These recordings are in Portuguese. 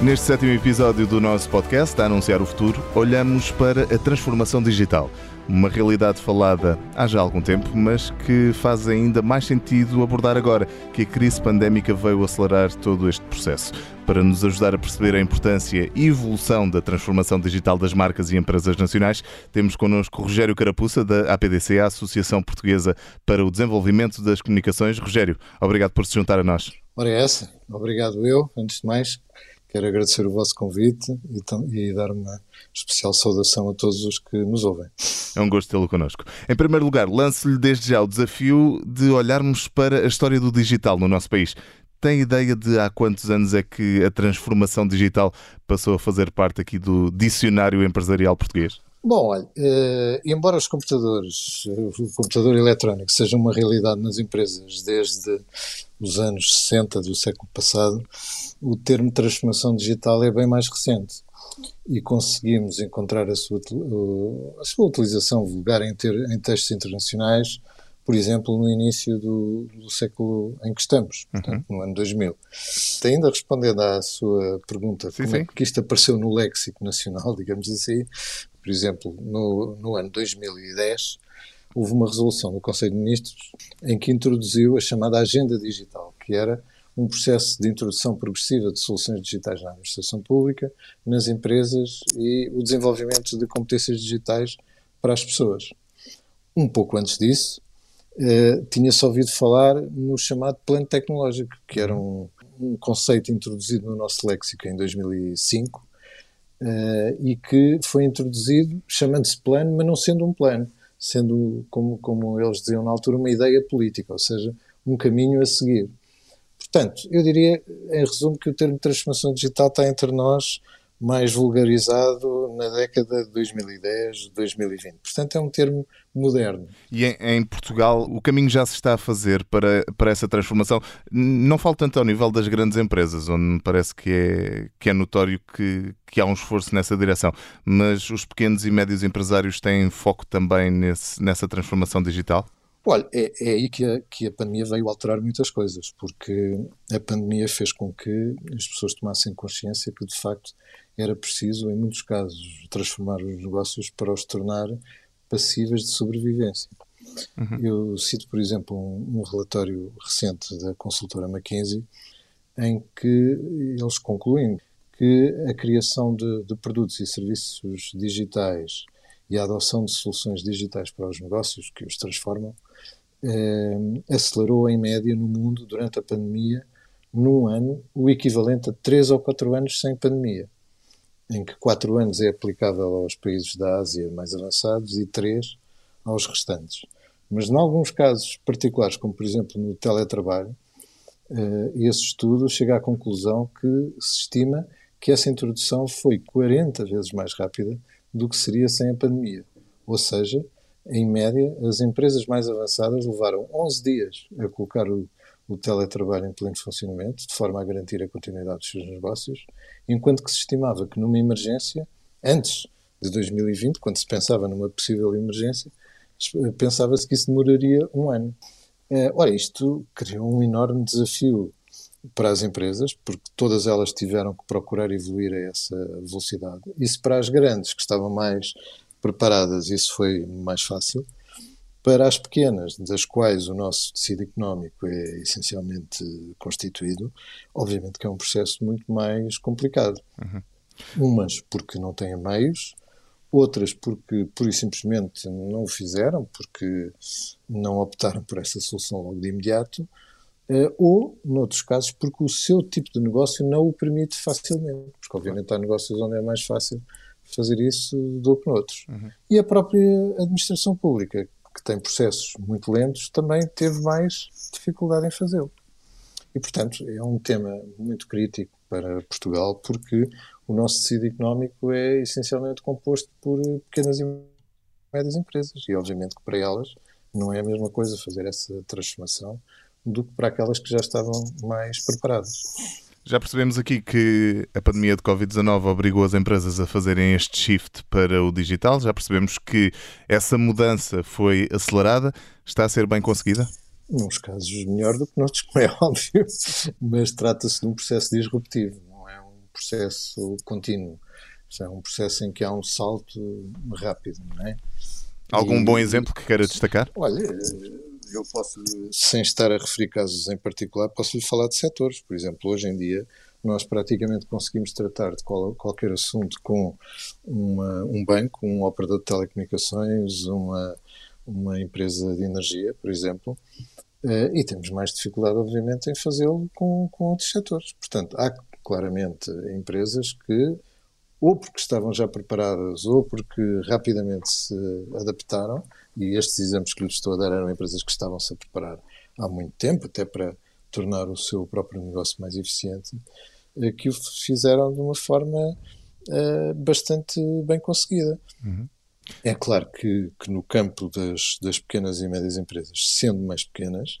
Neste sétimo episódio do nosso podcast, a Anunciar o Futuro, olhamos para a transformação digital. Uma realidade falada há já algum tempo, mas que faz ainda mais sentido abordar agora que a crise pandémica veio acelerar todo este processo. Para nos ajudar a perceber a importância e evolução da transformação digital das marcas e empresas nacionais, temos connosco Rogério Carapuça, da APDC, a Associação Portuguesa para o Desenvolvimento das Comunicações. Rogério, obrigado por se juntar a nós. Ora, é essa. Obrigado eu, antes de mais. Quero agradecer o vosso convite e, e, dar uma especial saudação a todos os que nos ouvem. É um gosto tê-lo connosco. Em primeiro lugar, lanço-lhe desde já o desafio de olharmos para a história do digital no nosso país. Tem ideia de há quantos anos é que a transformação digital passou a fazer parte aqui do dicionário empresarial português? Bom, olha, eh, embora os computadores, o computador eletrónico seja uma realidade nas empresas desde os anos 60 do século passado, o termo transformação digital é bem mais recente e conseguimos encontrar a sua, a sua utilização vulgar em, ter, em textos internacionais, por exemplo, no início do, do século em que estamos, uhum. portanto, no ano 2000. Ainda respondendo à sua pergunta, sim, como é sim. é que isto apareceu no léxico nacional, digamos assim, por exemplo, no, no ano 2010, houve uma resolução do Conselho de Ministros em que introduziu a chamada Agenda Digital, que era um processo de introdução progressiva de soluções digitais na administração pública, nas empresas e o desenvolvimento de competências digitais para as pessoas. Um pouco antes disso, eh, tinha-se ouvido falar no chamado Plano Tecnológico, que era um, um conceito introduzido no nosso léxico em 2005 eh, e que foi introduzido chamando-se plano, mas não sendo um plano sendo, como, como eles diziam na altura, uma ideia política, ou seja, um caminho a seguir. Portanto, eu diria, em resumo, que o termo transformação digital está entre nós mais vulgarizado na década de 2010, 2020. Portanto, é um termo moderno. E em, em, Portugal, o caminho já se está a fazer para, para essa transformação. Não falo tanto ao nível das grandes empresas, onde me parece que é, que é notório que, que há um esforço nessa direção, mas os pequenos e médios empresários têm foco também nesse, nessa transformação digital? Olha, é, é aí que a, que a pandemia veio alterar muitas coisas, porque a pandemia fez com que as pessoas tomassem consciência que, de facto, era preciso, em muitos casos, transformar os negócios para os tornar passíveis de sobrevivência. Uhum. Eu cito, por exemplo, um, um, relatório recente da consultora McKinsey, em que eles concluem que a criação de, de produtos e serviços digitais e a adoção de soluções digitais para os negócios que os transformam eh, acelerou em média no mundo durante a pandemia, num ano, o equivalente a 3 ou 4 anos sem pandemia, em que 4 anos é aplicável aos países da Ásia mais avançados e 3 aos restantes. Mas, em alguns casos particulares, como por exemplo no teletrabalho, eh, esse estudo chega à conclusão que se estima que essa introdução foi 40 vezes mais rápida do que seria sem a pandemia. Ou seja, em média, as empresas mais avançadas levaram 11 dias a colocar o, o teletrabalho em pleno funcionamento, de forma a garantir a continuidade dos seus negócios, enquanto que se estimava que numa emergência, antes de 2020, quando se pensava numa possível emergência, pensava-se que isso demoraria um ano. Eh, ora, isto criou um enorme desafio para as empresas, porque todas elas tiveram que procurar evoluir a essa velocidade. Isso para as grandes, que estavam mais preparadas, isso foi mais fácil. Para as pequenas, das quais o nosso tecido económico é essencialmente constituído, obviamente que é um processo muito mais complicado. Uhum. Umas porque não têm meios, outras porque pura e simplesmente não o fizeram, porque não optaram por essa solução logo de imediato, eh, ou, noutros casos, porque o seu tipo de negócio não o permite facilmente, porque obviamente há negócios onde é mais fácil fazer isso do que noutros. Uhum. E a própria administração pública, que tem processos muito lentos, também teve mais dificuldade em fazê-lo. E, portanto, é um tema muito crítico para Portugal, porque o nosso tecido económico é essencialmente composto por pequenas e médias empresas e obviamente que para elas não é a mesma coisa fazer essa transformação do que para aquelas que já estavam mais preparadas. Já percebemos aqui que a pandemia de Covid-19 obrigou as empresas a fazerem este shift para o digital. Já percebemos que essa mudança foi acelerada. Está a ser bem conseguida? Nos casos melhor do que noutros, como é óbvio, mas trata-se de um processo disruptivo, não é um processo contínuo. É um processo em que há um salto rápido, não é? Algum e, bom exemplo que queira destacar? Olha, eu posso, sem estar a referir casos em particular, posso lhe falar de setores. Por exemplo, hoje em dia, nós praticamente conseguimos tratar de qual, qualquer assunto com uma, um banco, um operador de telecomunicações, uma, uma empresa de energia, por exemplo, uh, e temos mais dificuldade, obviamente, em fazê-lo com, com outros setores. Portanto, há claramente empresas que, ou porque estavam já preparadas, ou porque rapidamente se adaptaram, e estes exemplos que lhes estou a dar eram empresas que estavam-se a preparar há muito tempo, até para tornar o seu próprio negócio mais eficiente, eh, que o fizeram de uma forma uh, bastante bem conseguida. Uhum. É claro que, que no campo das, das, pequenas e médias empresas, sendo mais pequenas,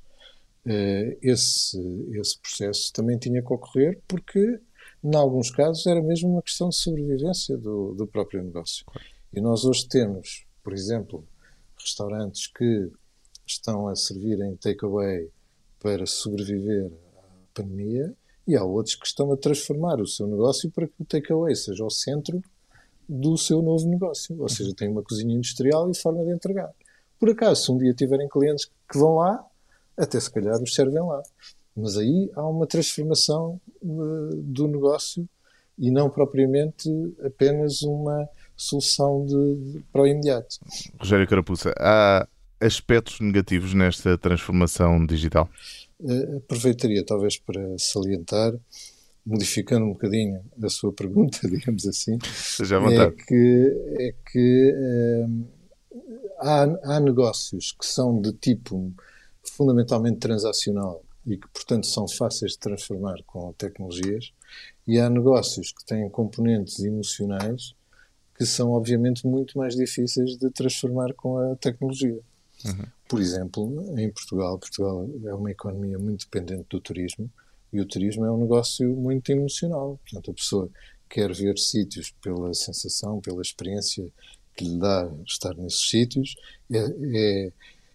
uh, esse, esse processo também tinha que ocorrer porque, em alguns casos, era mesmo uma questão de sobrevivência do, do próprio negócio. E nós hoje temos, por exemplo, restaurantes que estão a servir em takeaway para sobreviver à pandemia e há outros que estão a transformar o seu negócio para que o takeaway seja o centro do seu novo negócio. Ou seja, tem uma cozinha industrial e forma de entregar. Por acaso, se um dia tiverem clientes que vão lá, até se calhar os servem lá. Mas aí há uma transformação uh, do negócio e não propriamente apenas uma solução de, de, para o imediato. Rogério Carapuça, há aspectos negativos nesta transformação digital? Uh, aproveitaria talvez para salientar, modificando um bocadinho a sua pergunta, digamos assim, Seja à vontade. é que, é que uh, há, há negócios que são de tipo fundamentalmente transacional e que, portanto, são fáceis de transformar com tecnologias, e há negócios que têm componentes emocionais que são obviamente muito mais difíceis de transformar com a tecnologia. Uhum. Por exemplo, em Portugal, Portugal é uma economia muito dependente do turismo e o turismo é um negócio muito emocional. Portanto, a pessoa quer ver sítios pela sensação, pela experiência que lhe dá estar nesses sítios. É, é,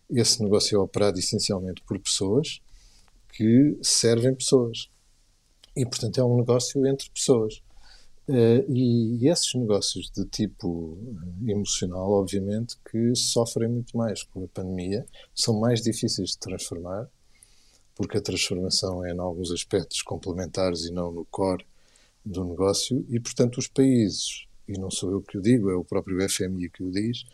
esse negócio é operado essencialmente por pessoas que servem pessoas. E, portanto, é um negócio entre pessoas. Uh, e, esses negócios de tipo eh, emocional, obviamente, que sofrem muito mais com a pandemia, são mais difíceis de transformar, porque a transformação é, em alguns aspectos, complementares e não no core do negócio, e, portanto, os países, e não sou eu que o digo, é o próprio FMI que o diz,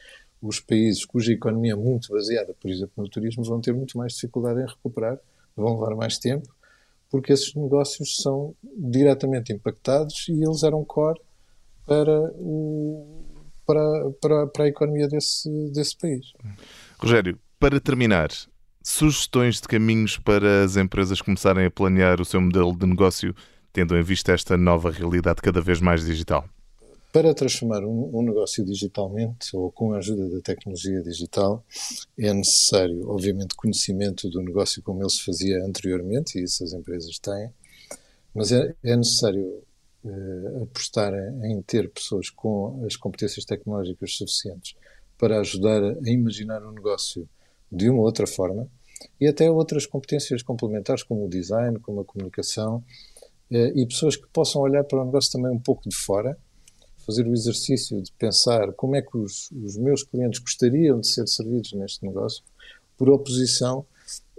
os países cuja economia é muito baseada, por exemplo, no turismo, vão ter muito mais dificuldade em recuperar, vão levar mais tempo, porque esses negócios são diretamente impactados e eles eram core para, o, para, para, para a economia desse, desse país. Rogério, para terminar, sugestões de caminhos para as empresas começarem a planear o seu modelo de negócio, tendo em vista esta nova realidade cada vez mais digital? Para transformar um, um, negócio digitalmente ou com a ajuda da tecnologia digital, é necessário, obviamente, conhecimento do negócio como ele se fazia anteriormente, e isso as empresas têm, mas é, é necessário eh, apostar em ter pessoas com as competências tecnológicas suficientes para ajudar a imaginar um negócio de uma outra forma e até outras competências complementares, como o design, como a comunicação, eh, e pessoas que possam olhar para o negócio também um pouco de fora fazer o exercício de pensar como é que os, os meus clientes gostariam de ser servidos neste negócio, por oposição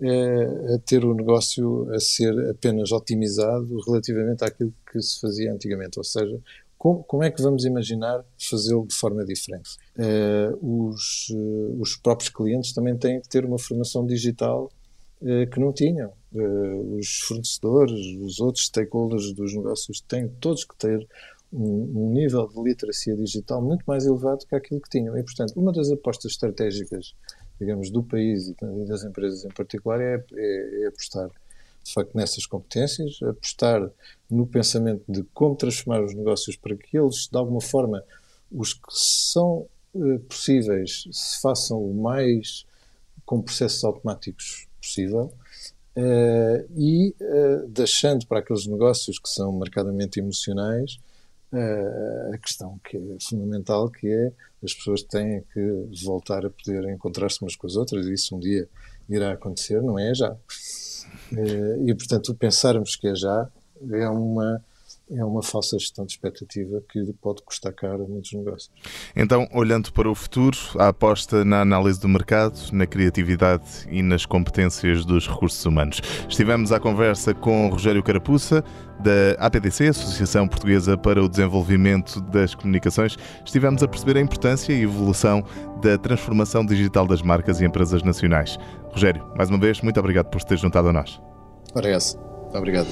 é, a ter o negócio a ser apenas otimizado relativamente àquilo que se fazia antigamente. Ou seja, como, como é que vamos imaginar fazê-lo de forma diferente? É, os, os próprios clientes também têm que ter uma formação digital que não tinham. os fornecedores, os outros stakeholders dos negócios têm todos que ter um, nível de literacia digital muito mais elevado que aquilo que tinham. E, portanto, uma das apostas estratégicas, digamos, do país e das empresas em particular é, é, é apostar de facto, nessas competências, apostar no pensamento de como transformar os negócios para que eles, de alguma forma, os que são uh, possíveis, se façam o mais com processos automáticos possível. Uh, e uh, deixando para aqueles negócios que são marcadamente emocionais a questão que é fundamental, que é as pessoas têm que voltar a poder encontrar-se umas com as outras, e isso um dia irá acontecer, não é já. Eh, e, portanto, pensarmos que é já é uma é uma falsa gestão de expectativa que pode custar caro a muitos negócios. Então, olhando para o futuro, a aposta na análise do mercado, na criatividade e nas competências dos recursos humanos. Estivemos à conversa com Rogério Carapuça, da APDC, Associação Portuguesa para o Desenvolvimento das Comunicações. Estivemos a perceber a importância e evolução da transformação digital das marcas e empresas nacionais. Rogério, mais uma vez, muito obrigado por se ter juntado a nós. Parece. Obrigado.